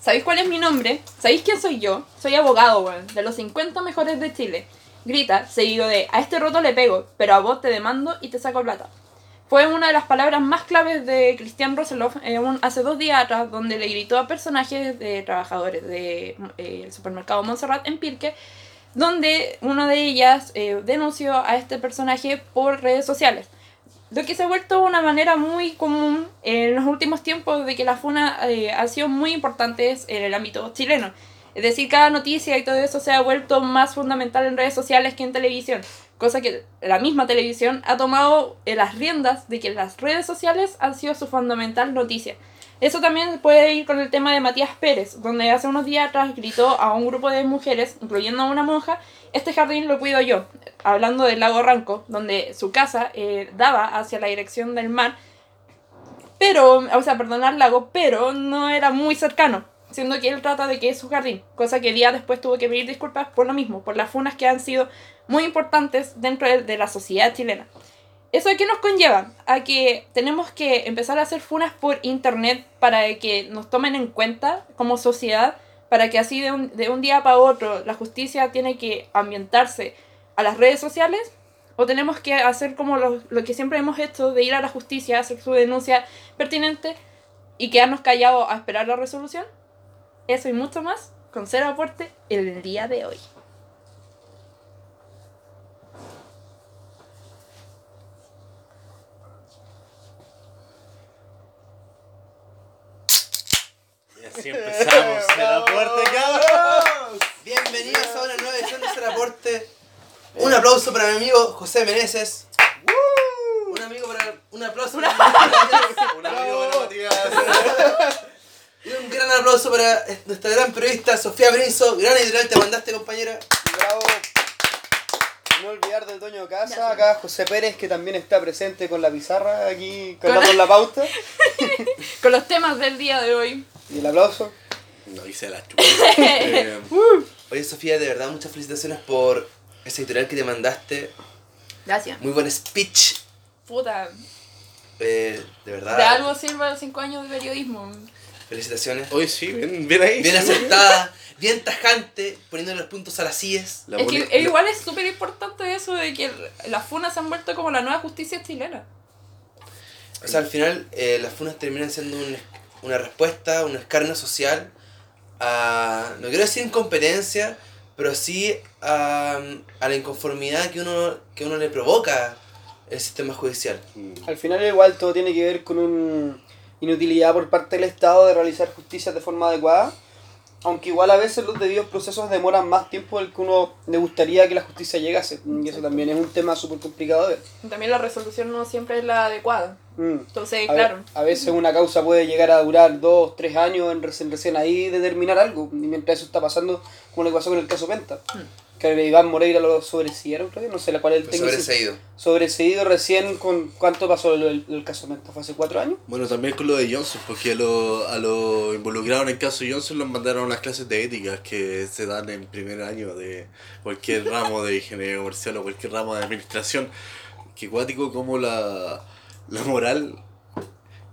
¿Sabéis cuál es mi nombre? ¿Sabéis quién soy yo? Soy abogado, weón, de los 50 mejores de Chile. Grita, seguido de, a este roto le pego, pero a vos te demando y te saco plata. Fue una de las palabras más claves de Cristian Roseloff eh, hace dos días atrás, donde le gritó a personajes de trabajadores del supermercado Montserrat en Pirque, donde una de ellas eh, denunció a este personaje por redes sociales. Lo que se ha vuelto una manera muy común en los últimos tiempos de que la FUNA eh, ha sido muy importante en el ámbito chileno. Es decir, cada noticia y todo eso se ha vuelto más fundamental en redes sociales que en televisión. Cosa que la misma televisión ha tomado las riendas de que las redes sociales han sido su fundamental noticia. Eso también puede ir con el tema de Matías Pérez, donde hace unos días atrás gritó a un grupo de mujeres, incluyendo a una monja, este jardín lo cuido yo, hablando del lago Ranco, donde su casa eh, daba hacia la dirección del mar, pero, o sea, perdón, al lago, pero no era muy cercano, siendo que él trata de que es su jardín, cosa que días después tuvo que pedir disculpas por lo mismo, por las funas que han sido muy importantes dentro de, de la sociedad chilena. ¿Eso a qué nos conlleva? A que tenemos que empezar a hacer funas por internet para que nos tomen en cuenta como sociedad, para que así de un, de un día para otro la justicia tiene que ambientarse a las redes sociales, o tenemos que hacer como lo, lo que siempre hemos hecho, de ir a la justicia, hacer su denuncia pertinente y quedarnos callados a esperar la resolución. Eso y mucho más con cero aporte el día de hoy. Así empezamos el aporte, cabrón. Bienvenidos a una nueva edición de Ser Aporte. Un aplauso para mi amigo José Meneses. Un amigo para. Un aplauso para Un amigo para Matías. Y un gran aplauso para nuestra gran periodista Sofía Brinzo. Gran editorial te mandaste, compañera. Bravo. No olvidar del dueño de casa, acá José Pérez, que también está presente con la pizarra aquí, cantando la pauta. Con los temas del día de hoy. Y el aplauso. No hice la chupa. Eh, Oye, Sofía, de verdad, muchas felicitaciones por esa editorial que te mandaste. Gracias. Muy buen speech. Puta, Eh, de verdad. de algo sirve los 5 años de periodismo. Felicitaciones. Hoy sí, bien, bien ahí. Bien acertada, bien tajante, poniéndole los puntos a las IES. La es que e igual es súper importante eso de que las funas se han vuelto como la nueva justicia chilena. O sea, al final eh, las funas terminan siendo un- una respuesta, un escarnio social a, no quiero decir incompetencia, pero sí a, a la inconformidad que uno, que uno le provoca el sistema judicial. Al final igual todo tiene que ver con una inutilidad por parte del Estado de realizar justicia de forma adecuada. Aunque igual a veces los debidos procesos demoran más tiempo del que uno le gustaría que la justicia llegase. Y eso también es un tema súper complicado de ver. También la resolución no siempre es la adecuada. Mm. Entonces, A, claro. a veces una causa puede llegar a durar dos, tres años en recién, recién ahí determinar algo. Y mientras eso está pasando, como lo que pasó con el caso Penta. Que Iván Moreira lo sobreseyeron, creo que no sé la cuál es el técnico. sobreseído. Sobreseído recién con cuánto pasó el, el- el caso Penta, fue hace cuatro años. Bueno, también con lo de Johnson, porque a los a lo involucrados en el caso Johnson los mandaron a unas clases de ética que se dan en primer año de cualquier ramo de ingeniería comercial o cualquier ramo de administración. Que cuático como la, la moral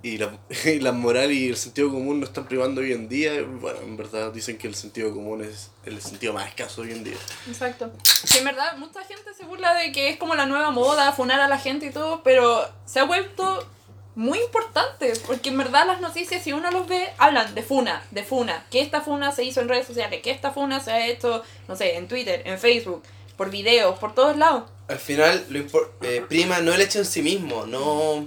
y la, y la moral y el sentido común nos están privando hoy en día. Bueno, en verdad dicen que el sentido común es el sentido más escaso hoy en día. Exacto. Sí, en verdad, mucha gente se burla de que es como la nueva moda, funar a la gente y todo, pero se ha vuelto muy importante, porque en verdad las noticias, si uno los ve, hablan de funa, de funa, que esta funa se hizo en redes sociales, que esta funa se ha hecho, no sé, en Twitter, en Facebook, por videos, por todos lados. Al final, lo eh, prima no el hecho en sí mismo, no,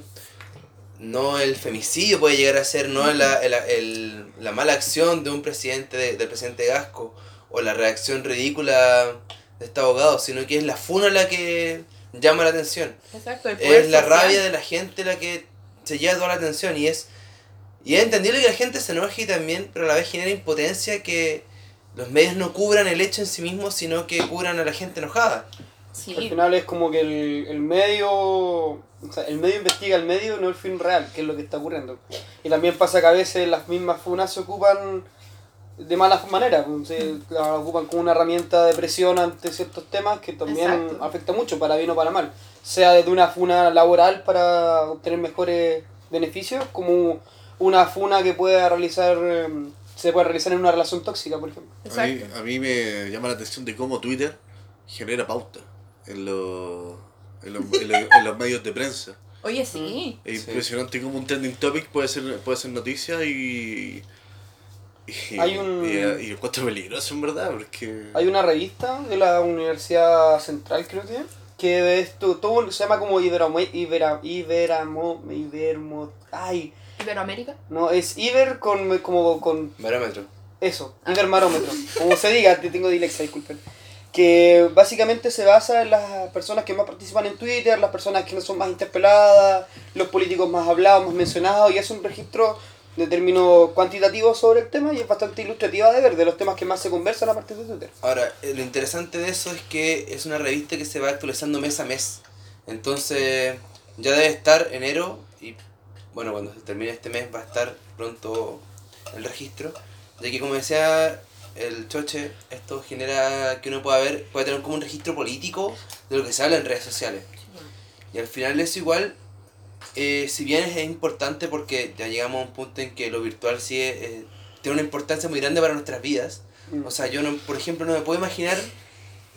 no el femicidio puede llegar a ser, no la, el- el- la mala acción de un presidente, de- del presidente Gasco, o la reacción ridícula de este abogado, sino que es la funa la que llama la atención. Exacto. el poder Es la social. rabia de la gente la que se lleva toda la atención y es, y es entendible que la gente se enoje y también, pero a la vez genera impotencia que los medios no cubran el hecho en sí mismo, sino que cubran a la gente enojada. Sí. Al final es como que el, el medio, o sea, el medio investiga el medio, no el fin real, que es lo que está ocurriendo. Y también pasa que a veces las mismas funas se ocupan de malas maneras, pues, se la ocupan como una herramienta de presión ante ciertos temas que también Exacto. afecta mucho, para bien o para mal. Sea desde una funa laboral para obtener mejores beneficios, como una funa que pueda realizar eh, se puede realizar en una relación tóxica, por ejemplo. A mí, a mí me llama la atención de cómo Twitter genera pauta en los, en los, en los- en los medios de prensa. Oye, sí. Es Sí. impresionante cómo un trending topic puede ser, puede ser noticia y. y Hay un- y, y encuentro peligroso en verdad, porque. Hay una revista de la Universidad Central, creo que, que es to- todo, se llama como Iberamo, Ibera, Iberamo, Ibermo, ay, Iberoamérica. no, es Iber con, como con Barómetro. Eso, Ibermarómetro. Como se diga, te tengo dilexia, disculpen. Que básicamente se basa en las personas que más participan en Twitter, las personas que son más interpeladas, los políticos más hablados, más mencionados, y es un registro de términos cuantitativos sobre el tema y es bastante ilustrativa de ver, de los temas que más se conversan a partir de Twitter. Ahora, eh, lo interesante de eso es que es una revista que se va actualizando mes a mes. Entonces, ya debe estar enero y, bueno, cuando se termine este mes va a estar pronto el registro. Ya que, como decía el Choche, esto genera que uno pueda ver, puede tener como un registro político de lo que se habla en redes sociales. Y al final eso igual, eh, si bien es importante porque ya llegamos a un punto en que lo virtual sí es, eh, tiene una importancia muy grande para nuestras vidas. Mm. O sea, yo, no, por ejemplo, no me puedo imaginar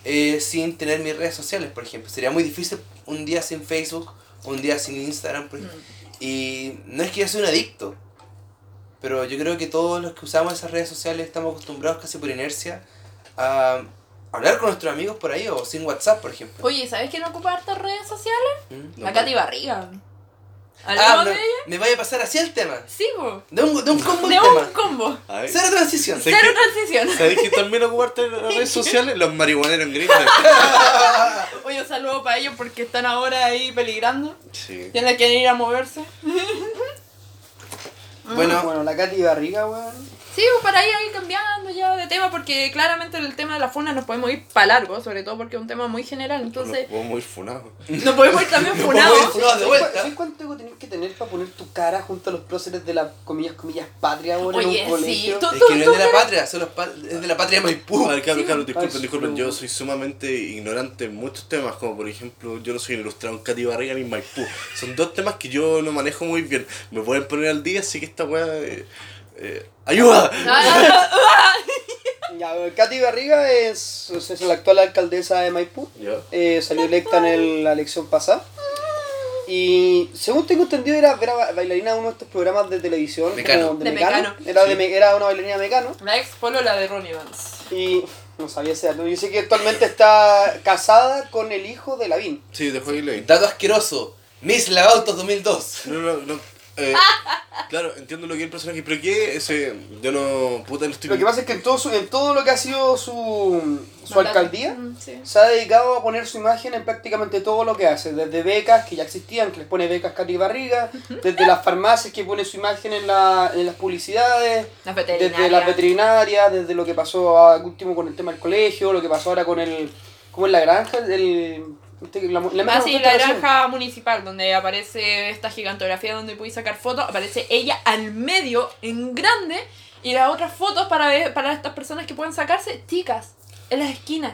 eh, sin tener mis redes sociales, por ejemplo. Sería muy difícil un día sin Facebook, un día sin Instagram. por ejemplo. Y no es que yo sea un adicto, pero yo creo que todos los que usamos esas redes sociales estamos acostumbrados casi por inercia a hablar con nuestros amigos por ahí o sin WhatsApp, por ejemplo. Oye, ¿sabes quién ocupa hartas redes sociales? ¿Mm? La Katy Barriga. Ah, ¿Hablamos me, de ella? me vaya a pasar así el tema. Sí, po. De un, de un combo De un tema. combo. Cero transición. Sí. Cero que- transición. ¿Sabéis que también ocuparte las redes sociales? Los marihuaneros en Grindr. Oye, un saludo para ellos porque están ahora ahí peligrando. Sí. Tienen que ir a moverse. Bueno, Bueno, la Katy Barriga, weón. Sí, pues para ir ahí cambiando ya de tema porque claramente el tema de la funa nos podemos ir para largo, sobre todo porque es un tema muy general. Entonces, Los muy funados. nos podemos ir también podemos ir funados. de vuelta. ¿Sabes cuánto ego tenés que tener para poner tu cara junto a los próceres de la, comillas, comillas, patria, en Oye, un colegio? sí, tú- Es que no es de la patria, son los pa- es de la patria de Maipú. A ver, claro, Sí, claro, pues. disculpen, disculpen, sí. yo soy sumamente ignorante en muchos temas, como por ejemplo, yo no soy un ilustrado en Katy Barriga ni Maipú. Son dos temas que yo no manejo muy bien. Me pueden poner al día, así que esta weá... eh, eh, ¡Ayuda! Ya, weón, Katy Barriga es, es la actual alcaldesa de Maipú. Eh, salió electa en el- la elección pasada. Y según tengo entendido, era, era ba- bailarina de uno de estos programas de televisión. Mecano. como de De Mecano. Mecano. Era, de, me- era una bailarina de Mecano. La ex polola de Ronnie Vance. Y no sabía ese dato. Yo sé que actualmente está casada con el hijo de Lavín. Sí, después ahí leí. Dato asqueroso. Miss Lavautos 2002. No, no, no. Eh, claro, entiendo lo que es el personaje, pero ¿qué? Ese, yo no. Puta, no estoy. Lo que pasa es que en todo, su- en todo lo que ha sido su, su Mandato. alcaldía, Mm, sí. se ha dedicado a poner su imagen en prácticamente todo lo que hace. Desde becas que ya existían, que les pone becas Katy Barriga, desde las farmacias que pone su imagen en, la, en las publicidades, Las desde las veterinarias, desde lo que pasó a- último con el tema del colegio, lo que pasó ahora con el... ¿Cómo es la granja? El, la, la, Ah, sí, la granja municipal, donde aparece esta gigantografía donde puedes sacar fotos, aparece ella al medio, en grande, y las otras fotos para ver, para estas personas que pueden sacarse, chicas, en las esquinas.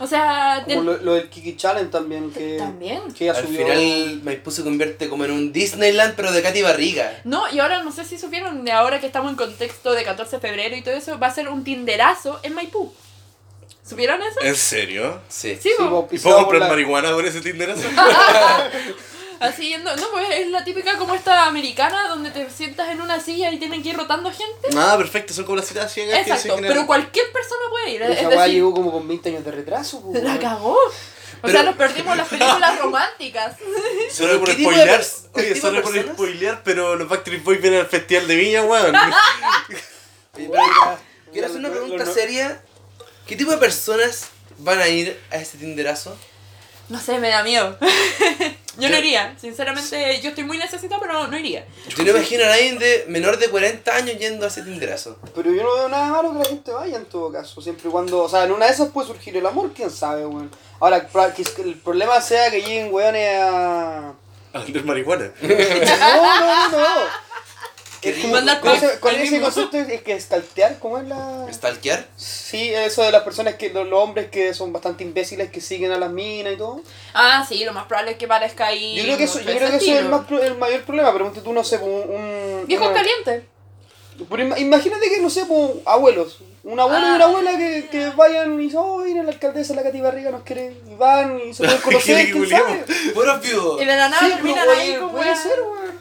O sea, Como del- lo, lo del Kiki Challenge también, que, También. que ella Al subió... final Maipú se convierte como en un Disneyland, pero de Katy Barriga. No, y ahora no sé si supieron, de ahora que estamos en contexto de 14 de febrero y todo eso, va a ser un tinderazo en Maipú. ¿Supieron eso? ¿En serio? Sí. Sí, Sí, po. ¿Y puedo comprar la- marihuana por ese Tinderazo? Así yendo, no, pues es la típica como esta americana donde te sientas en una silla y tienen que ir rotando gente. Ah, perfecto, son como las citas ciegas que se Exacto, generan. pero cualquier persona puede ir. Esa decir, llegó como con 20 años de retraso. po, la cagó. O Pero- sea, nos perdimos las películas románticas. Solo por ¿Qué tipo de spoilear. Oye, solo por spoilear, pero los Backstreet Boys vienen al festival de Viña, weón. Quiero hacer una pregunta seria. ¿Qué tipo de personas van a ir a este tinderazo? No sé, me da miedo. yo no iría. Sinceramente, yo estoy muy necesitada, pero no iría. Yo no imagino a nadie de menor de 40 años yendo a ese tinderazo. Pero yo no veo nada malo que la gente vaya en todo caso. Siempre y cuando. O sea, en una de esas puede surgir el amor, quién sabe, weón. Ahora, que el problema sea que lleguen weones a. A vender marihuana. No, no, no, no. ¿Qué Es como- Mandar con ese, con ese concepto es que stalkear, ¿cómo es la...? ¿Stalkear? Sí, eso de las personas que, los, los hombres que son bastante imbéciles que siguen a las minas y todo. Ah, sí, lo más probable es que parezca ahí. Yo creo que eso, yo creo que eso es el, más, pro- el mayor problema, pero tú, no sé, un... un Viejos una-. Pero ima- imagínate que, no sé, como abuelos. Un abuelo y una Ah. abuela que, que vayan y dicen, oh, mira, la alcaldesa, la Cati Barriga nos quiere. Y van y se pueden conocer, quién sabe. Viudos. Y de la nada Sí, terminan pero, ahí puede ser, weón.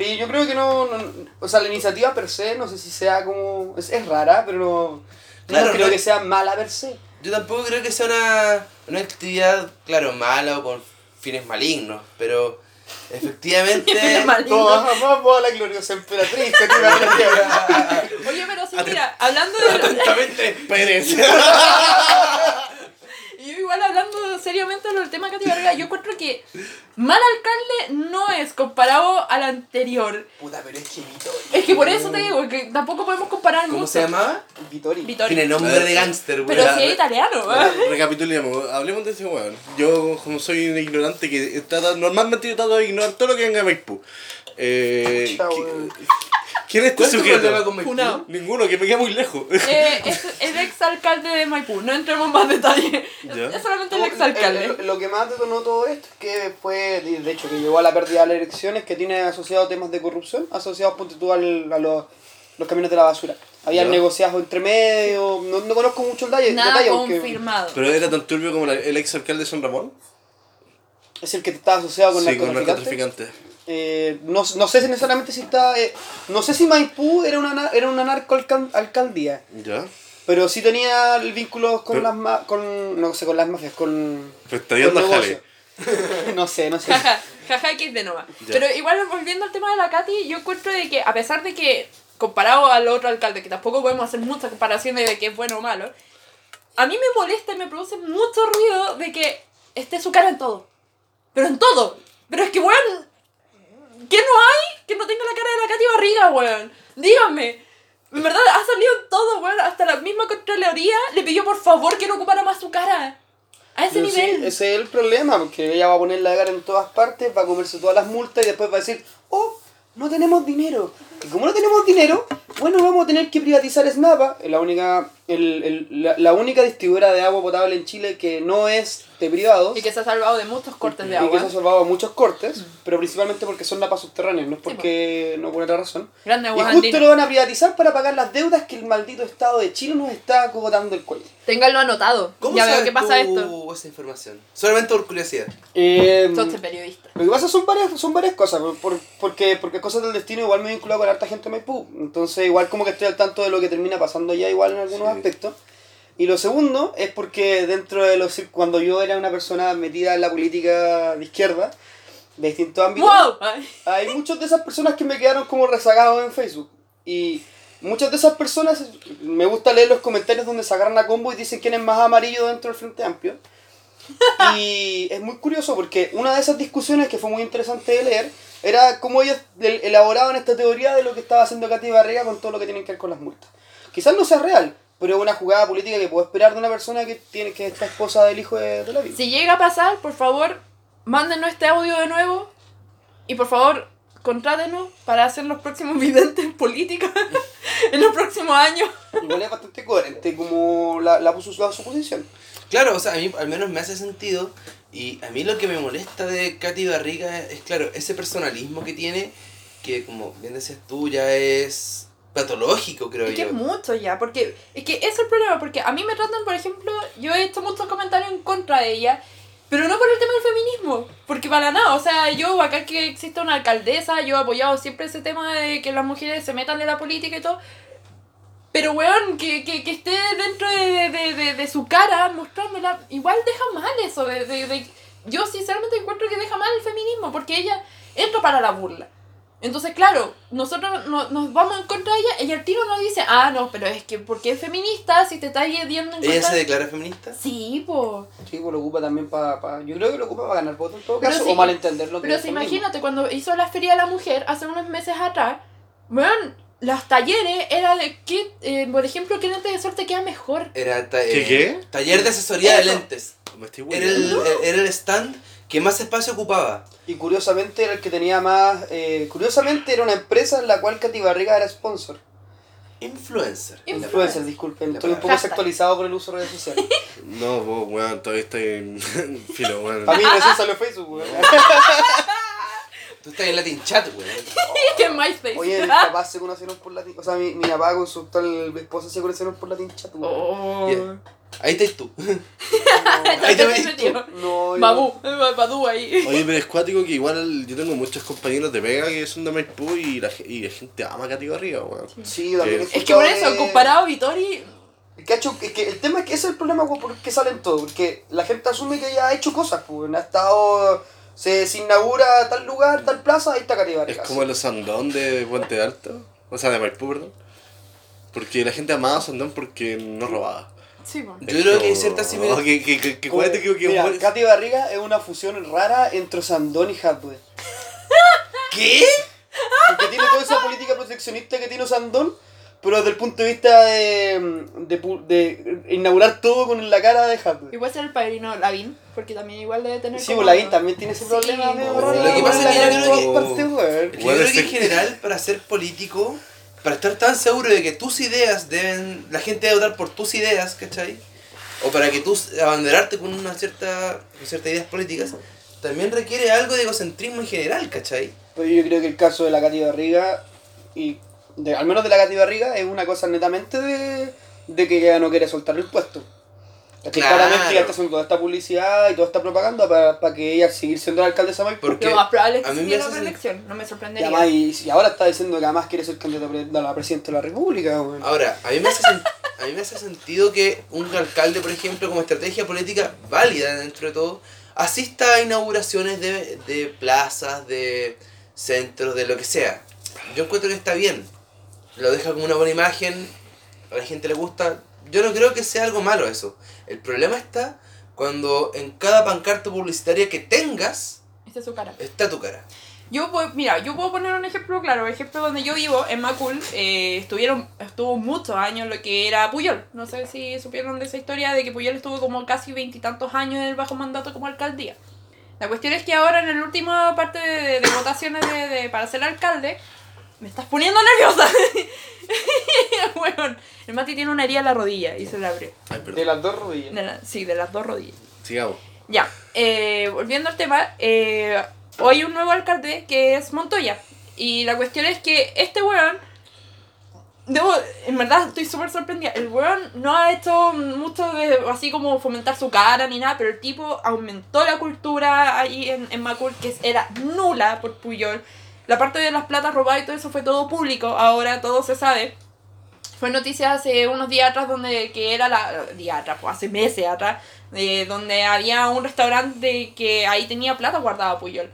Sí, yo creo que no, no- O sea, la iniciativa per se, no sé si sea como. Es, es rara, pero no. Claro, no creo no- que sea mala per se. Yo tampoco creo que sea una, una actividad, claro, mala o con fines malignos, pero efectivamente... Fines malignos. Todos amamos a la gloriosa emperatriz. Oye, pero sí, mira, hablando de. Atentamente. Pérez. Igual hablando seriamente del tema de Katy Barriga, yo encuentro que mal alcalde no es comparado al anterior. Puta, pero es que Vittorio. Es que por eso te digo que tampoco podemos comparar ¿Cómo mucho. se llamaba? Vittorio. Vittorio. Tiene nombre de gángster, Pero weón. si es italiano, ¿eh? Recapitulemos, hablemos de ese weón. Yo, como soy un ignorante que trata, normalmente yo trato de ignorar todo lo que venga de Maipú. Eh, Chao, ¿qui- weón. ¿Quién es este ¿Cuál es sujeto? problema con Maipú? Ninguno, que me queda muy lejos. Eh, es el ex alcalde de Maipú, no entremos en más detalles. Ya. Es solamente el No, ex alcalde. eh, Lo que más detonó todo esto es que fue, de hecho, que llevó a la pérdida de las elecciones, que tiene asociados temas de corrupción, asociados, ponte tú, al- a los, los caminos de la basura. Habían Ya. negociados entre medio, no, no conozco mucho el detalle, Nada detalle porque confirmado. Pero era tan turbio como la- el ex alcalde de San Ramón. es el que está asociado con sí, con narcotraficantes. Eh, no, no sé si necesariamente si está. eh, no sé si Maipú era una, na- era una narcoalcaldía, Ya. pero sí tenía el vínculo con Pero- las ma- con no sé, con las mafias, con. Pues está viendo no sé, no sé. Jaja, jaja X de Nova. Ya. Pero igual volviendo al tema de la Katy, yo encuentro de que a pesar de que, comparado al otro alcalde, que tampoco podemos hacer muchas comparaciones de que es bueno o malo, a mí me molesta y me produce mucho ruido de que esté su cara en todo. Pero en todo. Pero es que, weón, ¿qué no hay que no tenga la cara de la Katy Barriga, weón? Díganme. En verdad, ha salido todo, weón. Hasta la misma Contraloría le pidió por favor que no ocupara más su cara. A ese Pero sí, nivel. ese es el problema, porque ella va a poner la cara en todas partes, va a comerse todas las multas y después va a decir, oh, no tenemos dinero. Y como no tenemos dinero, bueno, vamos a tener que privatizar Snapa, es la única, el, el- la, la única distribuidora de agua potable en Chile que no es de privados. Y que se ha salvado de muchos cortes de y que agua. se ha salvado muchos cortes, pero principalmente porque son napas subterráneas, no es porque no por otra razón. Grande Y aguas justo lo van a privatizar para pagar las deudas que el maldito Estado de Chile nos está cogotando el cuello. Ténganlo anotado. ¿Cómo ya veo qué pasa tú esto. esa información? Solamente por curiosidad. Eh, Sos este periodista. Lo que pasa son varias, son varias cosas, por- por- porque, porque cosas del destino igual me he vinculado con harta gente de Maipú, entonces igual como que estoy al tanto de lo que termina pasando ya igual en algunos Sí. aspectos. Y lo segundo es porque dentro de los cuando yo era una persona metida en la política de izquierda, de distintos ámbitos, ¡Wow! Ay, hay muchas de esas personas que me quedaron como rezagados en Facebook. Y muchas de esas personas, me gusta leer los comentarios donde se agarran a combo y dicen quién es más amarillo dentro del Frente Amplio. Y es muy curioso porque una de esas discusiones que fue muy interesante de leer era cómo ellos el- elaboraban esta teoría de lo que estaba haciendo Katy Barriga con todo lo que tiene que ver con las multas. Quizás no sea real, pero es una jugada política que puedo esperar de una persona que tiene que esta esposa del hijo de, de la vida. Si llega a pasar, por favor, mándenos este audio de nuevo. Y por favor, contrátenos para hacer los próximos videntes en política en los próximos años. Igual es bastante coherente como la, la, puso- la suposición. Claro, o sea, a mí al menos me hace sentido. Y a mí lo que me molesta de Katy Barriga es, claro, ese personalismo que tiene, que como bien decías tú, ya es patológico, creo Es que yo. es mucho ya, porque es que es el problema, porque a mí me tratan, por ejemplo, yo he hecho muchos comentarios en contra de ella, pero no por el tema del feminismo, porque para nada, o sea, yo acá que exista una alcaldesa, yo he apoyado siempre ese tema de que las mujeres se metan en la política y todo, pero weón, que, que, que esté dentro de, de, de, de su cara mostrándola, igual deja mal eso, de- yo sinceramente encuentro que deja mal el feminismo, porque ella entra para la burla. Entonces, claro, nosotros no- nos vamos en contra de ella y el tiro nos dice, ah, no, pero es que porque es feminista, si te está yendo en ¿Ella contra... se declara feminista? Sí, po. Sí, pues lo ocupa también para... yo creo que lo ocupa para ganar votos en todo Pero caso, sí, o malentenderlo. Pero si imagínate, cuando hizo la Feria de la Mujer hace unos meses atrás, weón, los talleres era de que, eh, por ejemplo, qué lente de sol te queda mejor. Era ta- ¿Qué, eh, qué? taller de asesoría de lentes. Me estoy Era el, hueveando. era el stand que más espacio ocupaba. Y curiosamente era el que tenía más... eh, curiosamente era una empresa en la cual Katy Barriga era sponsor. Influencer. Influencer. Influencer, disculpen. Estoy un poco desactualizado con el uso de redes sociales. No, vos, weón, todavía estoy en filo, weón. A mí recién salió Facebook, weón. Tú estás en Latin Chat, weón. en MySpace. Oye, mis papás se conocieron por Latin... O sea, mi, mi papá con su actual esposa se conocieron por Latin Chat, weón. Oh. Yeah. Ahí estás tú. Ahí Ahí te ves metió. No, Babu, eh, Badu ahí. Oye, pero es cuático que igual yo tengo muchos compañeros de pega que son de Maipú y la, y la gente ama a Garriga, weón. Sí, también Es que por eso, comparado a Vitori, Es que, ha hecho, es que el tema es que ese es el problema weón, por qué salen todos, porque la gente asume que ya ha hecho cosas, pues, ha estado, se, se inaugura tal lugar, tal plaza, ahí está Katy Es como los Sandón de Puente Alto, o sea, de Maipú, perdón. Porque la gente amaba a Sandón porque no robaba. Sí. Yo creo que hay ciertas Oh, similitudes. Que, que, que, que mira, Katy Barriga es una fusión rara entre Sandón y Hadwe. ¿Qué? Porque tiene toda esa política proteccionista que tiene Sandón, pero desde el punto de vista de, de, pu- de inaugurar todo con la cara de Hadwe. Puede ser el padrino Lavín, porque también igual debe tener. Sí, como- pues Lavín también tiene ese Sí, problema lo que pasa es que yo creo que- yo Igual creo en general, para ser político, para estar tan seguro de que tus ideas deben. La gente debe votar por tus ideas, ¿cachai? O para que tú abanderarte con una cierta. con ciertas ideas políticas, también requiere algo de egocentrismo en general, ¿cachai? Pero yo creo que el caso de la Katy Barriga, y de, al menos de la Katy Barriga, es una cosa netamente de, de que ella no quiere soltar el puesto. Es que Claro. claramente ella está haciendo toda esta publicidad y toda esta propaganda para, que ella seguir siendo la alcaldesa de. Porque Lo más probable es a que mí me siga la reelección, no me Y, sorprendería. además, y, y ahora está diciendo que además quiere ser candidata a la presidenta de la República. weón. Ahora, a mí, me hace a mí me hace sentido que un alcalde, por ejemplo, como estrategia política válida dentro de todo, asista a inauguraciones de, de plazas, de centros, de lo que sea. Yo encuentro que está bien. Lo deja como una buena imagen, a la gente le gusta. Yo no creo que sea algo malo eso. El problema está cuando en cada pancarta publicitaria que tengas Esta es su cara. está tu cara. Yo, puedo- mira, yo puedo poner un ejemplo claro. El ejemplo donde yo vivo, en Macul, eh, estuvieron, estuvo muchos años lo que era Puyol. No sé si supieron de esa historia de que Puyol estuvo como casi veintitantos años en el bajo mandato como alcaldía. La cuestión es que ahora en la última parte de, de votaciones de, de- para ser alcalde, me estás poniendo nerviosa. bueno, el Mati tiene una herida en la rodilla y se la abrió. Ay, De las dos rodillas. De la- sí, de las dos rodillas. Sigamos. Ya, eh, volviendo al tema, eh, hoy hay un nuevo alcalde que es Montoya. Y la cuestión es que este weón, debo, en verdad estoy súper sorprendida. El weón no ha hecho mucho de así como fomentar su cara ni nada, pero el tipo aumentó la cultura ahí en, en Macul, que era nula por Puyol. La parte de las platas robadas y todo eso fue todo público, ahora todo se sabe. Fue noticia hace unos días atrás donde que era la días atrás, pues hace meses atrás, eh, donde había un restaurante que ahí tenía plata guardada Puyol.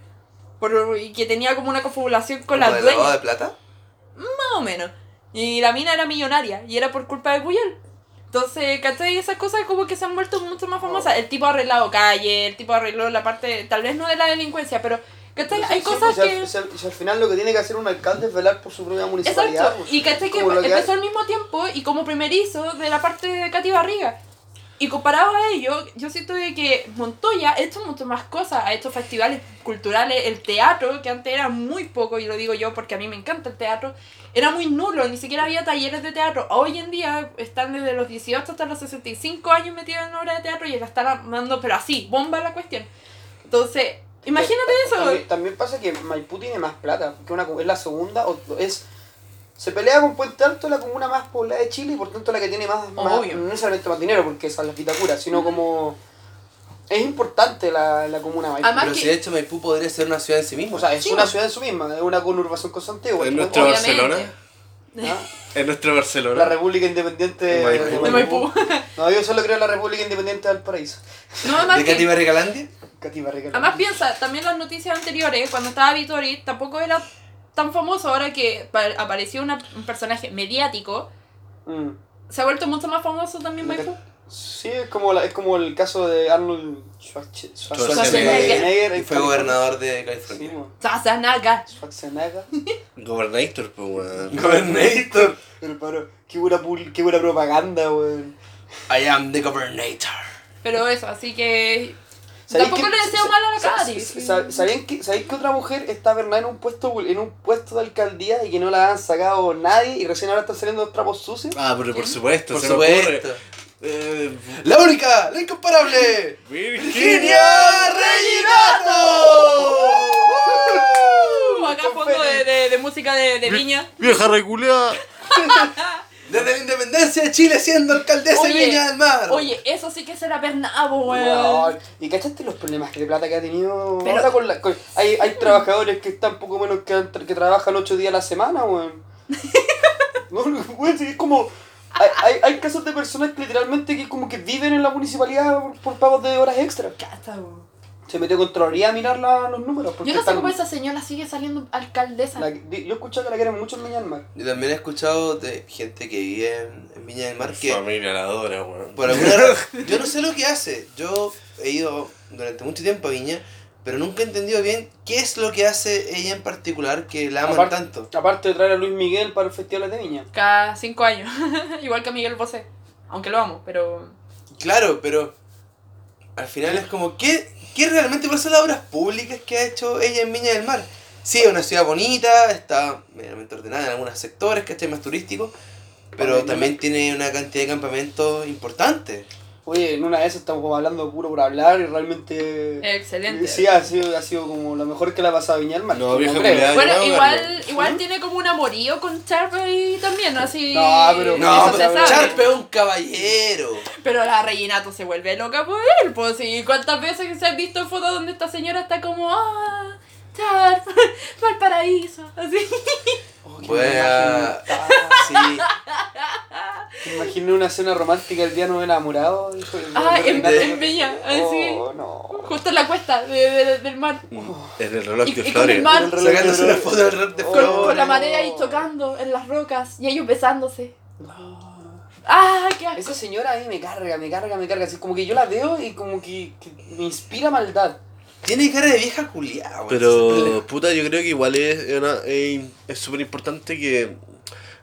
Por, y que tenía como una confabulación con la ¿Como de lavado dueña, de plata? más o menos. Y la mina era millonaria y era por culpa de Puyol. Entonces, ¿cachai? Esas cosas como que se han vuelto mucho más famosas. El tipo ha arreglado calle, el tipo arregló la parte, tal vez no de la delincuencia, pero, ¿cachai? Hay Sí, cosas pues, que... si al, si al final lo que tiene que hacer un alcalde es velar por su propia municipalidad. Exacto, pues. y cachai que empezó al mismo tiempo y como primerizo de la parte de Katy Barriga. Y comparado a ello, yo siento de que Montoya ha hecho mucho más cosas, ha hecho festivales culturales, el teatro, que antes era muy poco, y lo digo yo porque a mí me encanta el teatro, era muy nulo, ni siquiera había talleres de teatro. Hoy en día están desde los 18 hasta los 65 años metidos en obra de teatro y la están armando, pero así, bomba la cuestión. Entonces, imagínate eso. También, también pasa que Maipú tiene más plata, que una, es la segunda, o es se pelea con Puente Alto, la comuna más poblada de Chile, y por tanto la que tiene más, más no necesariamente más dinero, porque esa es la Vitacura, sino como... Es importante la, la comuna Maipú. Además Pero que- si de hecho Maipú podría ser una ciudad en sí misma. o sea, es Sí, una ciudad en su misma, es una conurbación con Santiago. Nuestro Obviamente. Barcelona. ¿Ah? Es nuestro Barcelona. La República Independiente De Maipú. De Maipú. No, yo solo creo en la República Independiente del Paraíso. No, además ¿De que- Katy Barrigalandia? Barriga. Además piensa, también las noticias anteriores, cuando estaba Vittori, tampoco era tan famoso ahora que pa- apareció una- un personaje mediático, Mm. se ha vuelto mucho más famoso también Maipú. Sí, es como, la, es como el caso de Arnold Schwarze- Schwarzenegger. Y en fue gobernador de Sí, California. mo. Sasanaga. Schwarzenegger. Gobernator, pues, weón. Gobernator. Pero, pero, qué buena, qué buena propaganda, weón. I am the governator. Pero eso, así que... ¿Sabéis Tampoco que- le deseo mal a la sa- Cari. sa- sa- ¿Sabían que, ¿Sabéis que otra mujer está verdad en un puesto en un puesto de alcaldía y que no la han sacado nadie y recién ahora están saliendo los trapos sucios? Ah, pero por supuesto, Por se me ocurre. supuesto. Eh, La única, la incomparable. Virginia Virginia Reginato. Acá fondo de, de, de música de, de viña. Vieja reculeada. Desde la independencia de Chile siendo alcaldesa de Oye, Viña del Mar. Oye, eso sí que será pernabo, weón. ¿Y cachaste los problemas de plata que ha tenido Pero- ahora con la... con- hay, hay trabajadores que están poco menos que, que trabajan ocho días a la semana, weón. No, weón, sí, es como... Hay, hay, hay casos de personas que literalmente que como que viven en la municipalidad por, por pagos de horas extra. Cata, weón. Se metió Contraloría a mirar la- los números. Porque Yo no sé cómo esa señora sigue saliendo alcaldesa. la- yo he escuchado que la quieren mucho en Viña del Mar. Yo también he escuchado de gente que vive en, en Viña del Mar que Familia la adora, weón. por alguna razón, yo no sé lo que hace. Yo he ido durante mucho tiempo a Viña, pero nunca he entendido bien qué es lo que hace ella en particular que la aman tanto. Aparte de traer a Luis Miguel para el Festival de Viña. Cada cinco años. Igual que a Miguel Bosé. Aunque lo amo, pero. Claro, pero al final es como, ¿qué, qué realmente son las obras públicas que ha hecho ella en Viña del Mar? Sí, es una ciudad bonita, está medianamente ordenada en algunos sectores, ¿cachai? Más turístico, pero también tiene una cantidad de campamentos importantes. Oye, en una de esas estamos como hablando puro por hablar y realmente... Excelente. Sí, ha sido, ha sido como lo mejor que le ha pasado a Viña del Mar. No, vieja. Bueno, no, igual, igual ¿Mm? tiene como un amorío con Charpe también, así. No, pero- No, pero- sabe. Charpe es un caballero. Pero la Reginato se vuelve loca por él, pues sí. ¿Cuántas veces se han visto fotos donde esta señora está como, ah, Charpe, Valparaíso? Así. Oh, qué Voy a-. Sí, Me imaginé una escena romántica el día no enamorado. Ah, en, en Viña, así. Oh, no. Justo en la cuesta de- de- del mar. En el reloj Y- de y con flores. el mar. El reloj sacándose una foto del rap de Oh, Con, flores. con la marea ahí tocando en las rocas y ellos besándose. No. ¡Ah, qué asco! Esa señora a mí me carga, me carga, me carga. Así como que yo la veo y como que, que me inspira maldad. Tiene cara de vieja culiada, weón. Pero, puta, yo creo que igual es una- es súper importante que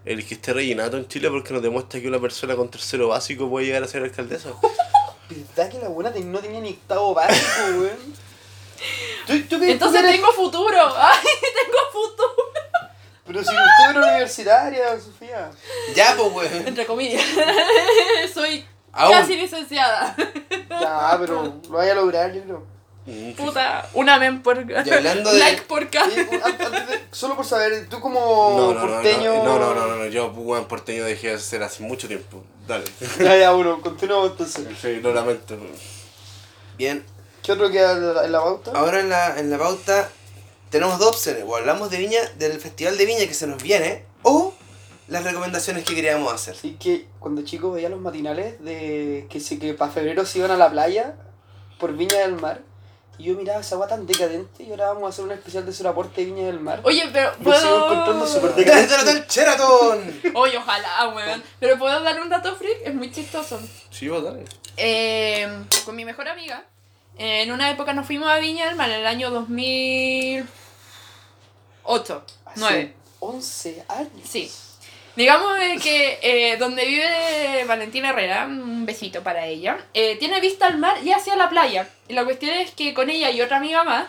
el que esté rellenado en Chile porque nos demuestra que una persona con tercero básico puede llegar a ser alcaldesa. ¿Verdad que la buena te- no tenía ni octavo básico, weón? ¿Tú, tú qué- Entonces tú qué eres- tengo futuro. ¡Ay, tengo futuro! Pero si usted era universitaria, Sofía. Ya, pues, weón. Entre comillas. Soy Aún. casi licenciada. Ya, pero lo vaya a lograr, yo creo. Mm, Puta, un amén por. hablando de- like por cada. Y, solo por saber, tú como No, no, no, porteño. no, no, no, no, no, yo, buen porteño, dejé de hacer hace mucho tiempo. Dale. Ya, ya, bueno, continuamos entonces. Sí, lo lamento. Bien, ¿Qué otro queda en la, en la pauta? ahora en la, en la pauta tenemos dos opciones. O hablamos de Viña, del Festival de Viña que se nos viene, o las recomendaciones que queríamos hacer. Así que cuando chicos veía los matinales de que sí que para febrero se iban a la playa por Viña del Mar. Y yo miraba esa agua tan decadente y ahora vamos a hacer un especial de su aporte de Viña del Mar. Oye, pero Lo sigo encontrando puedo. súper ¡Desde el Hotel Sheraton! Oye, ojalá, weón. Pero puedo dar un dato freak, es muy chistoso. Sí, vos dale. Eh, con mi mejor amiga, eh, en una época nos fuimos a Viña del Mar en el año 2008, Hace 9. 11 años. Sí. Digamos de que eh, donde vive Valentina Herrera, un besito para ella, eh, tiene vista al mar y hacia la playa. Y la cuestión es que con ella y otra amiga más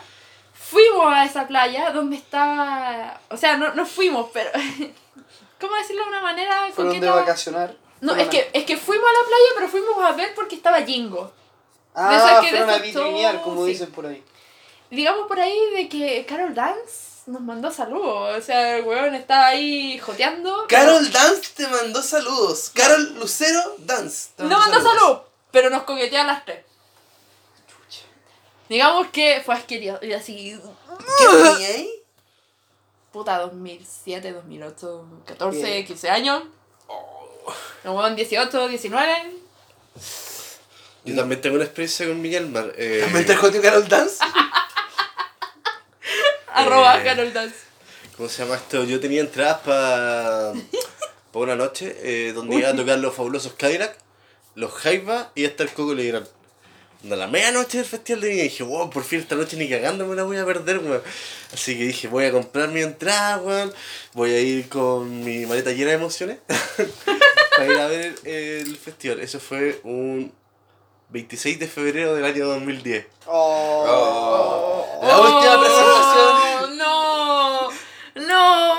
fuimos a esa playa donde estaba... O sea, no, no fuimos, pero... ¿Cómo decirlo de una manera? Fueron de vacacionar. No, es que, es que fuimos a la playa, pero fuimos a ver porque estaba Jingo. Ah, esas que fueron a de como sí. dicen por ahí. Digamos por ahí de que Carol Dance nos mandó saludos. O sea, el weón estaba ahí joteando. pero- Carol Dance te mandó saludos. Carol Lucero Dance. te No mandó salud, pero nos coquetea a las tres. Digamos que fue asqueroso. Y así. ¿Qué tenía ahí? Puta, 2007, 2008, 14, Bien. 15 años. El weón 18, 19. Yo también tengo una experiencia con Miguel Mar. Eh, ¿También te jodió Carol Dance? Arroba Eh. Carol Dance. ¿Cómo se llama esto? Yo tenía entradas para una noche eh, donde iba a tocar los fabulosos Cadillac, los Jaiba y hasta el Coco Legrand. A la medianoche del festival de Viña dije, wow, por fin esta noche ni cagando me la voy a perder, weón. Así que dije, voy a comprar mi entrada, weón. Voy a ir con mi maleta llena de emociones para ir a ver el festival. Eso fue un 26 de febrero del año 2010. Oh. La última presentación. Oh, No,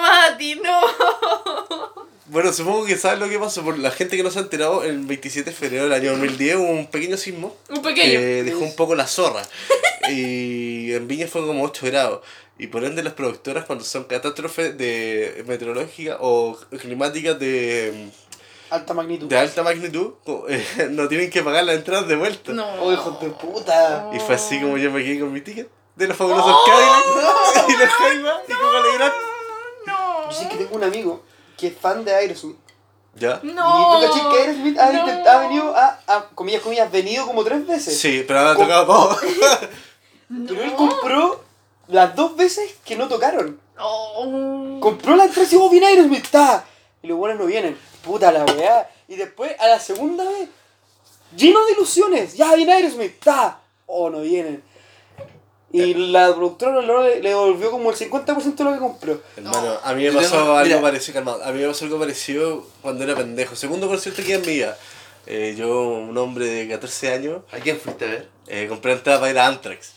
no, no. Bueno, supongo que sabes lo que pasó. Por la gente que no se ha enterado, el 27 de febrero del año 2010 hubo un pequeño sismo Un pequeño. que dejó un poco la zorra. y en Viña fue como 8 grados. Y por ende las productoras cuando son catástrofes de meteorológicas o climáticas de, Alta magnitud. de alta magnitud, eh, no tienen que pagar las entradas de vuelta. No. Oh, hijos de puta. Y fue así como yo me quedé con mi ticket de los fabulosos Cadillac y los Jaima y como Legrand. No. Yo sé que tengo un amigo que es fan de Aerosmith. ¿Ya? No. Y tú caché que Aerosmith ha, No. ha venido a, a, comillas, comillas, venido como tres veces. Sí, pero ahora ha tocado todo. Pero él compró las dos veces que no tocaron. Oh. Compró la entrada y dijo, oh, viene Aerosmith, está. Y los buenos no vienen. Puta la weá. Y después, a la segunda vez, lleno de ilusiones. Ya viene Aerosmith, está. Oh, no vienen. Y la productora le, le devolvió como el 50% de lo que compró. Hermano, a mí me pasó tengo- algo mira. parecido, calmado. A mí me pasó algo parecido cuando era pendejo. Segundo concierto que en mi vida. Eh, yo, un hombre de 14 años, ¿A quién fuiste a ver? eh, compré entrada para ir a Anthrax.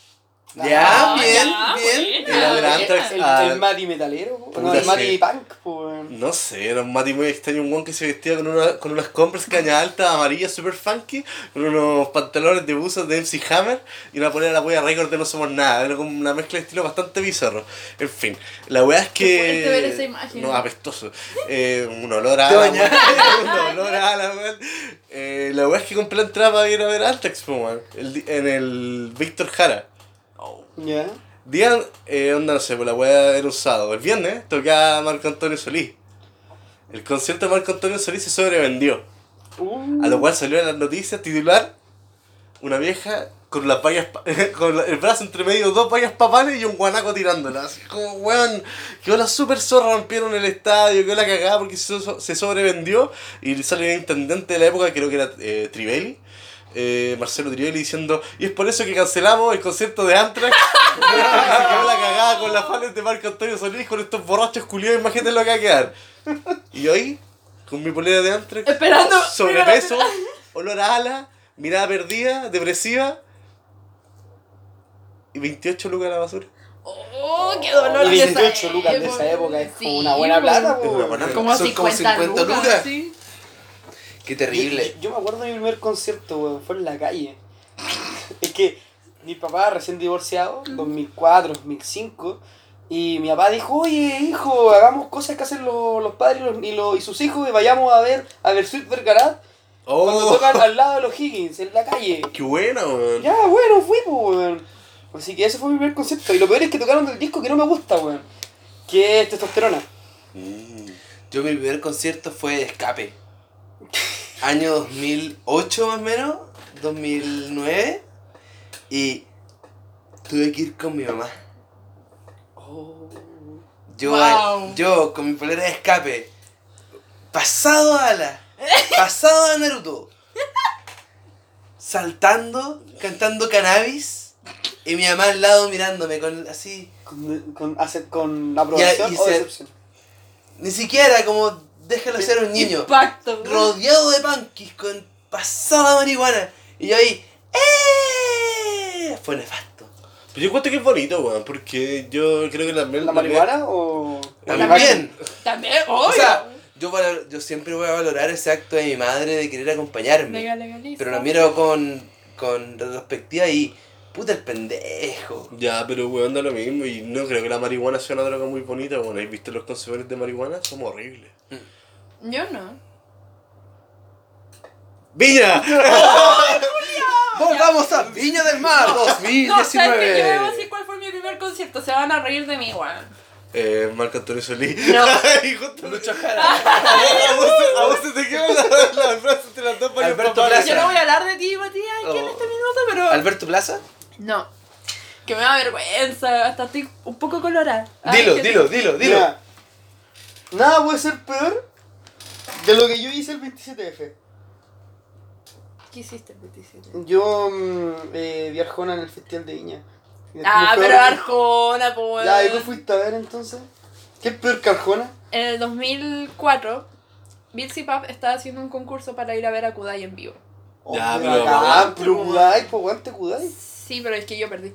Ya, Ah, bien, bien. Anthrax El, a- el Mati metalero, po. no, Puta, el Mati sí. punk, pues. No sé, era un mati muy extraño, un guan que se vestía con, una, con unas compras caña alta, amarillas, super funky, con unos pantalones de buzos de MC Hammer y una polera la wea récord de No Somos Nada. Era como una mezcla de estilo bastante bizarro. En fin, la wea es que. Qué fuerte ver esa imagen. No, apestoso. Eh, un olor a. Te ala, bañaste. weón. un olor a ala, weón. Eh, la wea es que compré la entrada para ir a ver Anthrax, po, weón, el di- en el Víctor Jara. Ya. Día, eh, onda, no sé, pues la weá era un sábado. El viernes tocaba Marco Antonio Solís. El concierto de Marco Antonio Solís se sobrevendió. Uh, A lo cual salió en las noticias titular una vieja con las vallas, con el brazo entre medio, dos vallas papales y un guanaco tirándola. Así como, weón, quedó la super zorra, rompieron el estadio, quedó la cagada porque se sobrevendió. Y salió el intendente de la época, creo que era eh, Trivelli. Eh, Marcelo Trivelli diciendo, y es por eso que cancelamos el concierto de se quedó la cagada con las fans de Marco Antonio Solís, con estos borrachos culiados, imagínate lo que va a quedar. Y yo ahí, con mi polera de Anthrax, Esperando. sobrepeso, olor a ala, mirada perdida, depresiva. Y 28 lucas a la basura. Oh, qué dolor. Y de esa 28 lucas de esa época es como una buena po. plata, Es una po. buena Como Son como 50, 50 lucas. lucas. sí. Qué Yo, terrible. yo me acuerdo de mi primer concierto, weón, fue en la calle. es que mi papá recién divorciado, 2004, 2005, y mi papá dijo, oye, hijo, hagamos cosas que hacen los, los padres y, los- y, los- y sus hijos y vayamos a ver a ver Sweet Vergara cuando ¡Oh! tocan al lado de los Higgins, en la calle. ¡Qué buena, weón! Ya, bueno, fui, pues, weón. Así que ese fue mi primer concierto. Y lo peor es que tocaron del disco que no me gusta, weón. Que es testosterona. Mm. Yo mi primer concierto fue Escape. Año 2008 más o menos, 2009. Y tuve que ir con mi mamá. Yo, Wow. yo con mi polera de escape, pasado a ala, pasado a Naruto, saltando, cantando cannabis, y mi mamá al lado mirándome con así, Con, con, hace- con aprobación Ya, y o se- decepción. ni siquiera como déjalo ser un niño. Impacto. rodeado de punkis con pasada marihuana. Y yo ahí, ¡eh! Fue nefasto. Pero yo encuentro que es bonito, weón, porque yo creo que también... ¿La marihuana o.? También. También, obvio. O sea, yo, valor- yo siempre voy a valorar ese acto de mi madre de querer acompañarme. Legal, legaliza. Pero lo miro con, con retrospectiva y. Puta el pendejo. Ya, pero weón, da lo mismo y no creo que la marihuana sea una droga muy bonita, weón. ¿Has visto los consumidores de marihuana? Somos horribles. Yo no. ¡Viña! Volvamos a Viña del Mar No, ¿sabes qué? Yo 2019. voy a decir cuál fue mi primer concierto. Se van a reír de mí, weón. eh, Marco Antonio Solís. No. Y justo- Lucho Jara. a, vos, a vos se te quedan las la frases de las dos para Alberto. Plaza. Yo no voy a hablar de ti, Matías, aquí en Oh. este minuto, pero. Alberto Plaza. No. Que me da vergüenza. Hasta estoy un poco colorada. Ay, Dilo, que- dilo, dilo, dilo. Mira, nada puede ser peor de lo que yo hice el 27F. ¿Qué hiciste el 27? Yo mm, eh, vi a Arjona en el Festival de Viña. Y Ah, pero ver- Arjona, pues. Ya, ¿y qué fuiste a ver entonces? ¿Qué es peor que Arjona? En el 2004, Bilsy Pub estaba haciendo un concurso para ir a ver a Kudai en vivo. Ya, Oh, pero- bacán, pero Kudai, pues guante Kudai. Sí, pero es que yo perdí.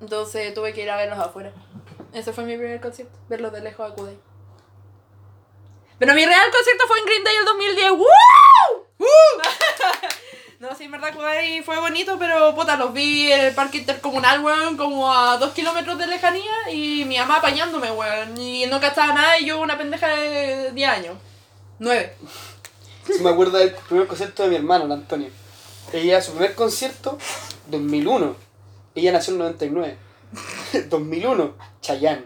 Entonces tuve que ir a verlos afuera. Ese fue mi primer concierto, verlos de lejos a Kudai. Pero mi real concierto fue en Green Day el 2010. ¡Woo! no, sí, en verdad fue, ahí- fue bonito, pero puta, los vi en el parque intercomunal, weón, como a dos kilómetros de lejanía y mi mamá apañándome, weón. Y no cachaba nada y yo una pendeja de 10 años. 9. Sí, me acuerdo del primer concierto de mi hermano, la Antonio. Ella, su primer concierto, 2001. Ella nació en 99. 2001, Chayanne.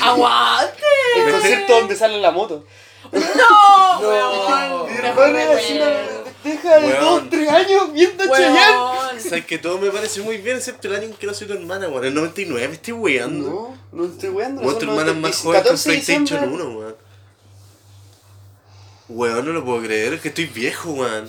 ¡Aguante! El concierto donde sale la moto. ¡No! No. Mi hermana así una pendeja de Weón. 2, 3 años viendo a Chayanne. Sabes que todo me parece muy bien, excepto el año en que no soy tu hermana, weón. El 99 me estoy weando. No, no estoy weando. Weón, tu hermana es 90, más joven que un 14 de PlayStation diciembre. 1, weón. Weón, no lo puedo creer, es que estoy viejo, weón.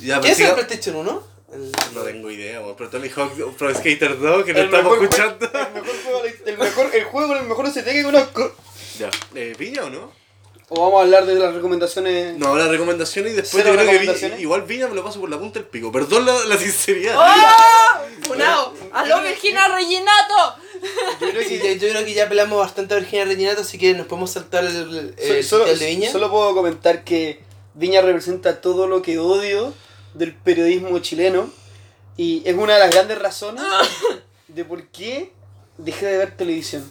¿Qué es el PlayStation 1? El- No tengo idea, weón. Pero Tony Hawk Pro Skater 2, que no estamos escuchando. El mejor juego, el mejor, el juego con el mejor que conozco. Ya, eh, ¿Viña o no? O vamos a hablar de las recomendaciones. No, las recomendaciones y después ¿Cero yo creo que igual Viña me lo paso por la punta del pico. Perdón la, la sinceridad. ¡Oh! ¡Funao! ¡Aló, Virginia Reginato! Yo creo que ya- yo creo que ya pelamos bastante a Virginia Reginato, así que nos podemos saltar el, solo, de Viña. solo puedo comentar que Viña representa todo lo que odio del periodismo chileno y es una de las grandes razones de por qué dejé de ver televisión.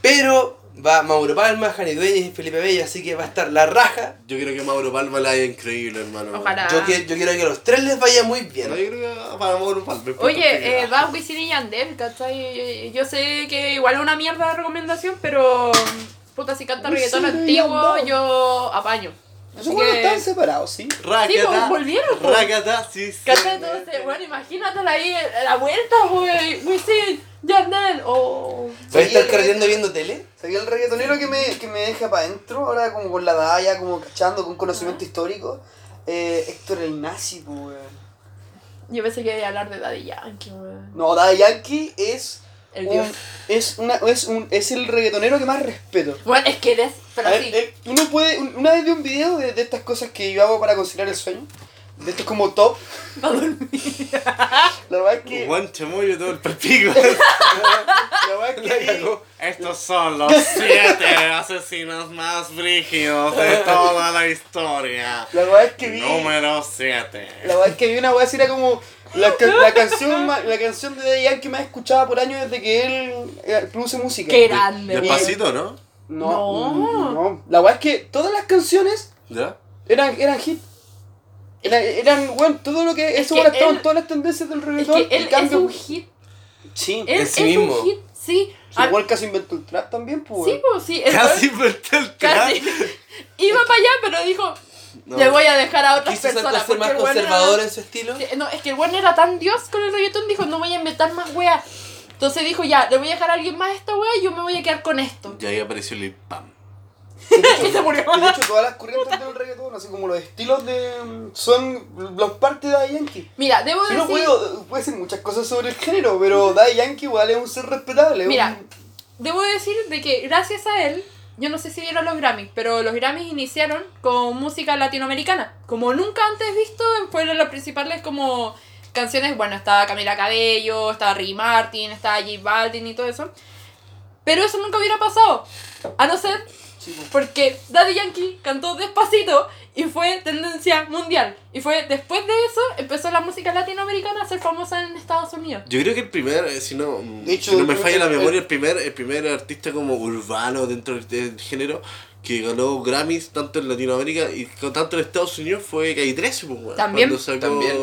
Pero va Mauro Palma, Jani Dueñas y Felipe Bello, así que va a estar la raja. Yo creo que Mauro Palma la haya increíble, hermano. Ojalá. Yo, que- yo quiero que a los tres les vaya muy bien. No, yo creo que para Mauro Palma. Oye, eh, va Wisin y Yandel, ¿cachai? Yo sé que igual es una mierda de recomendación, pero puta, si canta reggaetón antiguo, yo apaño. Así Esos que- están separados, ¿sí? Rakata. Sí, pues, volvieron, pues. Rakata, sí, sí. ¿Cachai? Entonces, bueno, imagínatela ahí, la vuelta, güey. Wisin, Yandel, o... ¿Vas a estar Sí, carreteando viendo tele? ¿Sabía el reggaetonero que me, que me deja para adentro? Ahora como con la daya, como cachando, con conocimiento histórico. Eh, Héctor El Nazi, pues, weón. Yo pensé que iba a hablar de Daddy Yankee, güey. No, Daddy Yankee es, El un- dios. es, una, es, un, es el reggaetonero que más respeto. Bueno, es que eres, pero A ver, sí. eh, uno puede, un- una vez vi un video de, de estas cosas que yo hago para conciliar el sueño. De estos como top. Va a dormir. La verdad es que. Chamoyo todo el perpico. La verdad es que. Estos son los siete asesinos más brígidos de toda la historia. La verdad es que vi. Número 7. La verdad es que vi una weá así era como. La, ca- la canción ma- la canción de Daddy Yankee más escuchada por años desde que él eh, produce música. Qué grande, güey. Despacito, ¿no? No, No. no. La weá es que todas las canciones ¿Ya? eran, eran hit. Eran, eran, weón, todo lo que. Es Eso ahora estaban todas las tendencias del Es reggaetón. que él en es cambio- un hit. Sí. Él es sí mismo. un hit, sí. Sí, Ah, igual casi inventó el trap también, pues. Sí, pues sí. el Casi weón inventé el trap. casi. Iba para allá, pero dijo, No. le voy a dejar a otras Quiso personas. ser más el era- conservador en su estilo. No, es que el weón era tan dios con el reggaetón, dijo, no voy a inventar más weas. Entonces dijo, ya, le voy a dejar a alguien más esta wea y yo me voy a quedar con esto. Y ahí apareció Lil Pam. Hecho- Y se murió. de hecho, todas las corrientes del reggaetón, así como los estilos de. son los partes de Daddy Yankee. Mira, debo decir... no puedo, decir muchas cosas sobre el género, pero Daddy Yankee igual es un ser respetable. es Mira, un- debo decir de que gracias a él, yo no sé si vieron los Grammys, pero los Grammys iniciaron con música latinoamericana. Como nunca antes visto, fueron las principales como canciones, bueno, estaba Camila Cabello, estaba Ricky Martin, estaba J Balvin y todo eso. Pero eso nunca hubiera pasado. A no ser porque Daddy Yankee cantó despacito y fue tendencia mundial. Y fue después de eso empezó la música latinoamericana a ser famosa en Estados Unidos. Yo creo que el primer, eh, si no, hecho, si no me falla la el- memoria, el primer, el primer artista como urbano dentro del, del género que ganó Grammys tanto en Latinoamérica y con- tanto en Estados Unidos fue Calle 13, pues. También. Cuando sacó, También.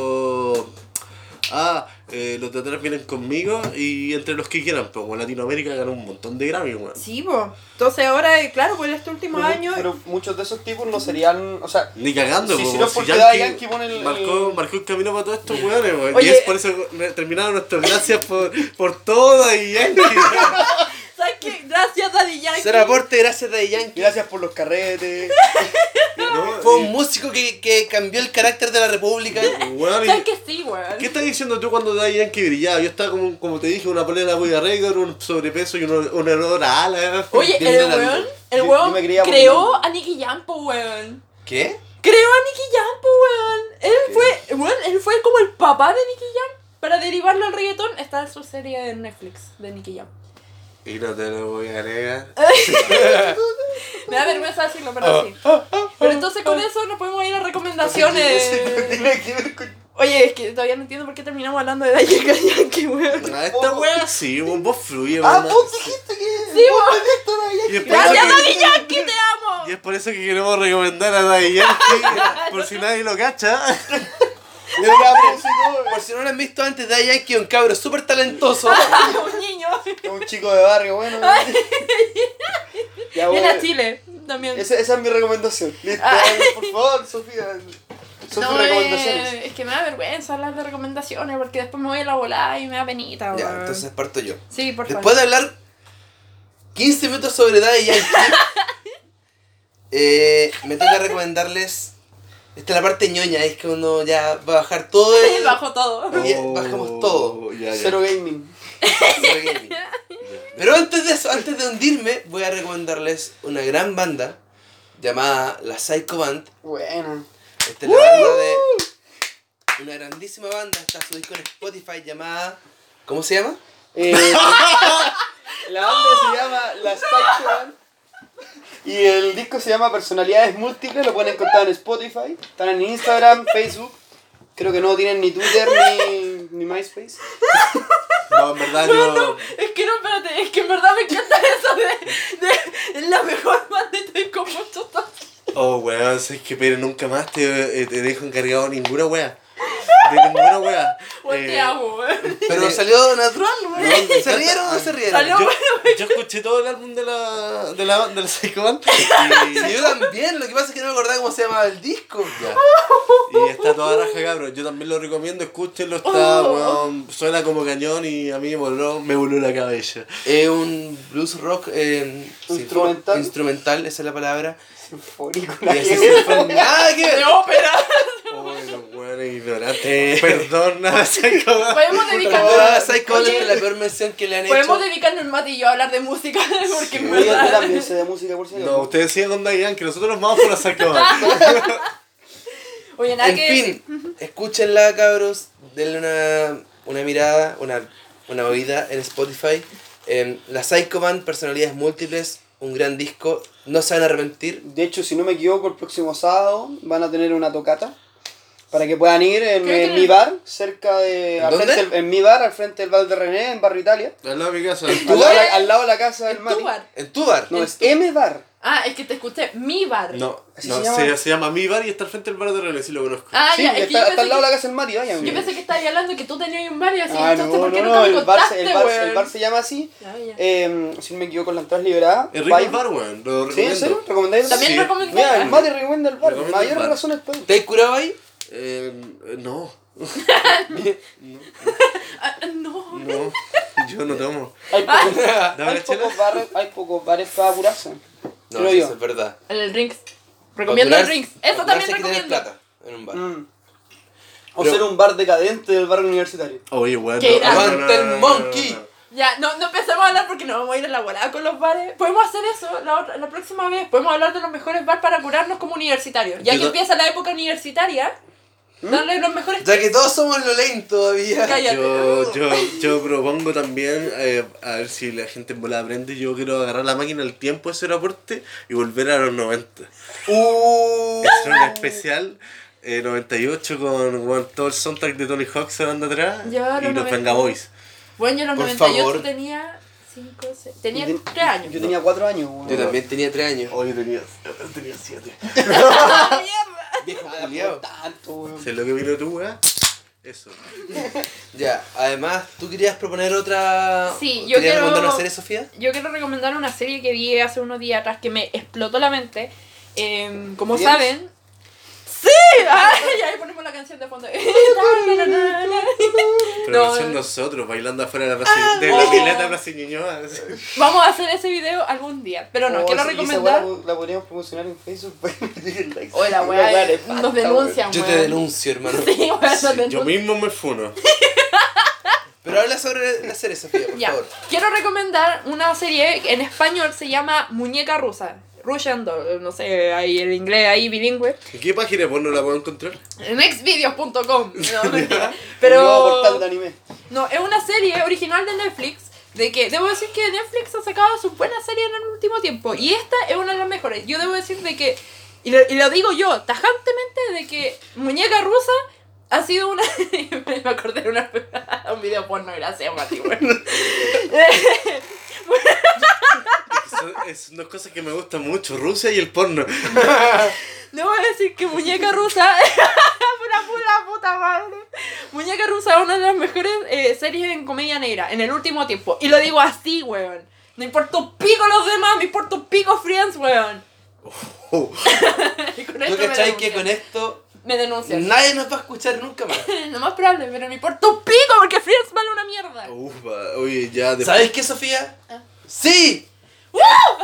Ah, eh, los de atrás vienen conmigo y entre los que quieran, pero en Latinoamérica ganó un montón de Grammys, weón. Sí, pues. Entonces ahora, eh, claro, por este último Pero, año... pero muchos de esos tipos no serían. O sea, Ni cagando, po, si no es si porque Yankee Yankee pone el- marcó, marcó el camino para todos estos weones, weón. Y es por eso que terminaron nuestras gracias por, por todo y Yankee. ¿Sabes qué? Daddy Yankee. Ser aporte gracias a Yankee. gracias por los carretes. ¿no? Fue un músico que, que cambió el carácter de la república. weón, y- ¿Sabes que sí, weón? ¿Qué estás diciendo tú cuando Daddy Yankee brillaba? Yo estaba como, como te dije, una polera Boya Record, un sobrepeso y un, un olor a ala. Oye, el weón, el Yo- weón creó a Nicky Jam, weón. ¿Qué? Creó a Nicky Jam, weón. Él fue, weón, él fue como el papá de Nicky Jam. Para derivarlo al reggaetón, está en su serie de Netflix de Nicky Jam. Y no te lo voy a negar. Me da vergüenza decirlo, pero sí. Pero entonces con eso nos podemos ir a recomendaciones. Oye, es que todavía no entiendo por qué terminamos hablando de Daddy Yankee, weón. Ah, esta wea sí, vos, vos fluye, Ah, weón. vos dijiste que. Sí, weón. Gracias, Daddy Yankee, te amo. Y es por eso que queremos recomendar a Daddy Yankee, por si nadie lo cacha. Por si no lo han visto antes, Daddy Yankee es un cabro súper talentoso. Un niño. Es un chico de barrio, bueno. Ya, Viene a Chile también. Esa, esa es mi recomendación. Listo, Ah. por favor, Sofía. Son No, tus recomendaciones. eh, es que me da vergüenza hablar de recomendaciones porque después me voy a la volada y me da penita, Ya, entonces parto yo. Sí, por favor. Después de hablar 15 minutos sobre Daddy Yankee, eh, me toca recomendarles. Esta es la parte ñoña, es que uno ya va a bajar todo el. Bajo todo. Y bajamos todo. Oh, Ya, ya. Cero gaming. Pero antes de eso, antes de hundirme, voy a recomendarles una gran banda llamada La Psycho Band. Bueno. Esta es la banda de. Una grandísima banda, está su disco en Spotify llamada. ¿Cómo se llama? Eh, la banda se llama La Psycho Band. Y el disco se llama Personalidades Múltiples. Lo pueden encontrar en Spotify. Están en Instagram, Facebook. Creo que no tienen ni Twitter ni, ni MySpace. No, en verdad yo. Es que no, espérate, es que en verdad me encanta eso de, de, la mejor banda y estoy con muchos Oh, weón, es que pero nunca más te, eh, te dejo encargado ninguna wea. De ninguna wea. Te Eh, amo. Pero salió natural, No, ¿no? ¿Se rieron o no se rieron? Salió- Yo, yo escuché todo el álbum de la, de la, de la Psycho Band y, Sí, yo también, lo que pasa es que no me acordaba cómo se llamaba el disco. y está toda raja, cabrón. Yo también lo recomiendo, escúchenlo, está, Oh. weón, suena como cañón y a mí me voló, me voló la cabeza. Es un blues rock eh, Instrumental. instrumental, esa es la palabra. Sinfónico. Y ese que- sinfónico- ¡Nada que ver! De ópera. Oh, los weones ignorantes. Perdón, a la Psycho Band. Podemos dedicarnos. Psycho es la peor mención que le han Podemos hecho. dedicarnos el Mati y yo a hablar de música porque en Oye, yo verdad. también sé de música, por si No, ustedes sigan con Daddy Yankee, nosotros nos vamos por la Psycho Band. Oye, nada En que fin, escúchenla, cabros. Denle una, una mirada, una, una oída en Spotify. En la Psycho Band, personalidades múltiples, un gran disco. No se van a arrepentir. De hecho, si no me equivoco, el próximo sábado van a tener una tocata. Para que puedan ir en, ¿Qué en mi bar, cerca de. Al ¿Dónde? frente en mi bar, al frente del Val de René, en Barrio Italia. Al lado de mi casa. Al lado, al lado de la casa del En Mati. tu bar. En tu bar. No, es M Bar. Ah, es que te escuché. Mi bar. No, ¿Así no se se, llama? se llama Mi Bar y está al frente del bar de René, sí lo conozco. Ah, sí, ya, es que está, yo está al lado de la que, casa del Mati, vayan. yo pensé que estabas hablando que tú tenías un bar y así. Ah, entonces, no, ¿por qué no, no, me el bar, se- contaste, el, bar, el bar se llama así. Ya, ya. Eh, si no me equivoco, la entrada es liberada. Es rico el Vayan. bar, weón, lo ¿Sí? ¿En serio? ¿Recomendáis? También Sí. recomendé. Mira, el Mati recomienda el bar. Bar. razones para ¿Te has curado ahí? Eh, no, Ah, no. no, yo no tomo. Hay pocos, Dame hay pocos bares, hay pocos bares para apurarse. No, Creo yo. eso es verdad. El Rings. Recomiendo el curarse- Eso también recomiendo. plata en un bar. Mm. O Pero- ser un bar decadente del barrio universitario. Oye, no, no, no, no, Aguanta el no, no, monkey. no, no. Ya, no, no empecemos a hablar porque nos vamos a ir a la volada con los bares. Podemos hacer eso la, otra- la próxima vez. Podemos hablar de los mejores bares para curarnos como universitarios. Ya Yo que no- empieza la época universitaria, darle los mejores Ya que todos somos lo lane todavía. Cállate. Yo, yo, yo propongo también, eh, a ver si la gente en bola aprende, yo quiero agarrar la máquina del tiempo de ese aporte y volver a los 90. Uh, Hacer un especial eh, 98 con, con todo el soundtrack de Tony Hawk sonando atrás Yo y los los 90. Venga Boys. Bueno, yo en los Por 98 favor. tenía 5, 6. Tenía Yo ten- 3 años. Yo tenía cuatro años. weón. Yo también tenía 3 años. Hoy tenía, tenía 7. ¡Ah, mierda! Viejo tanto, weón. ¿Sé lo que vino tu weá? Eso. Ya, además, ¿tú querías proponer otra. Sí, yo ¿Querías quiero- recomendar una serie, Sofía? Yo quiero recomendar una serie que vi hace unos días atrás que me explotó la mente. Em, como saben. ¡Sí! ¡Ay! Ahí ponemos la canción de fondo. Pero No, versión nosotros, bailando afuera de la, plaza, de la pileta Plaza Ñuñoa. Vamos a hacer ese video algún día. Pero no, Oh, quiero sí, esa recomendar. La, la podríamos promocionar en Facebook. Oye, la weá nos denuncian, Yo te denuncio, hermano. Sí, nos Yo mismo me funo. Pero habla sobre la serie, Sofía, por Ya, favor. quiero recomendar una serie que en español se llama Muñeca Rusa. Russian Doll, no sé, ahí el inglés ahí bilingüe. ¿En qué página pues no la puedo encontrar? En xvideos.com. No, mentira. Portal de Pero. anime. No, es una serie original de Netflix. De que debo decir que Netflix ha sacado sus buenas series en el último tiempo. Y esta es una de las mejores. Yo debo decir de que. Y lo, y lo digo yo, tajantemente, de que Muñeca Rusa ha sido una. me acordé de una, un video porno, gracias, Mati, weón. Son, es dos cosas que me gustan mucho, Rusia y el porno. No voy a decir que Muñeca Rusa. Pura pura puta madre. Muñeca Rusa es una de las mejores eh, series en comedia negra en el último tiempo. Y lo digo así, weón. No importa un pico los demás, me importa un pico Friends, weón. Oh, Y con ¿Tú cachai que con esto Me denuncian. nadie nos va a escuchar nunca más? Lo más probable, pero me importa un pico porque Friends vale una mierda. ufa, oye, ya después- ¿Sabes qué, Sofía? Ah. ¡Sí!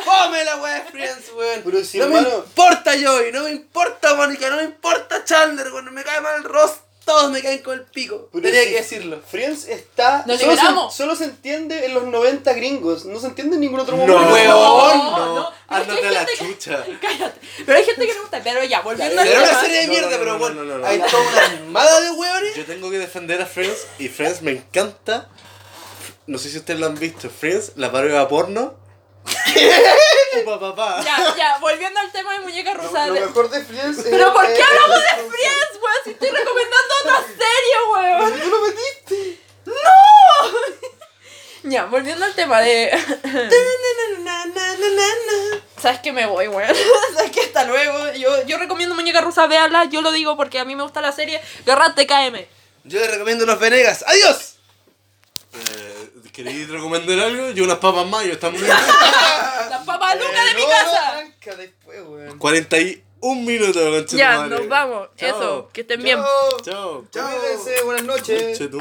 ¡Fome la wea de Friends, weón! Pero si, no me importa Joey, no me importa Mónica, no me importa Chandler, weón, me cae mal Ross, todos me caen con el pico. Pero Tenía si que decirlo. Friends está. Nos solo, se, solo se entiende en los 90 gringos. No se entiende en ningún otro No, momento. weón, no, no, no. a la que chucha. Cállate. Pero hay gente que le gusta. Pero ya, volviendo al Era una serie de No, mierda, no, pero no, bueno, no, no, no. hay toda una armada de weones. Yo tengo que defender a Friends y Friends me encanta. No sé si ustedes lo han visto. Friends, la parodia porno. Upa, papá. Ya, ya, volviendo al tema de muñeca Lo, rusa. lo de- mejor de Friends es. Pero ¿por qué hablamos de Friends, weón? Si estoy recomendando otra serie, weón. ¿Tú lo metiste? Ya, volviendo al tema de. ¿Sabes que me voy, weón? ¿Sabes que hasta luego? Yo, yo recomiendo Muñeca Rusa, véanla. Yo lo digo porque a mí me gusta la serie. Guerra TKM. Yo les recomiendo los Venegas. ¡Adiós! ¿Queréis recomendar algo? Yo unas papas mayo, están bien. La papa Luca de mi casa. tranca después, weón. 41 minutos, conchetumare. Ya, nos vamos. Chao. Eso, que estén bien. Chao. Chao. Chao. Cuídense, buenas noches. Conchetum-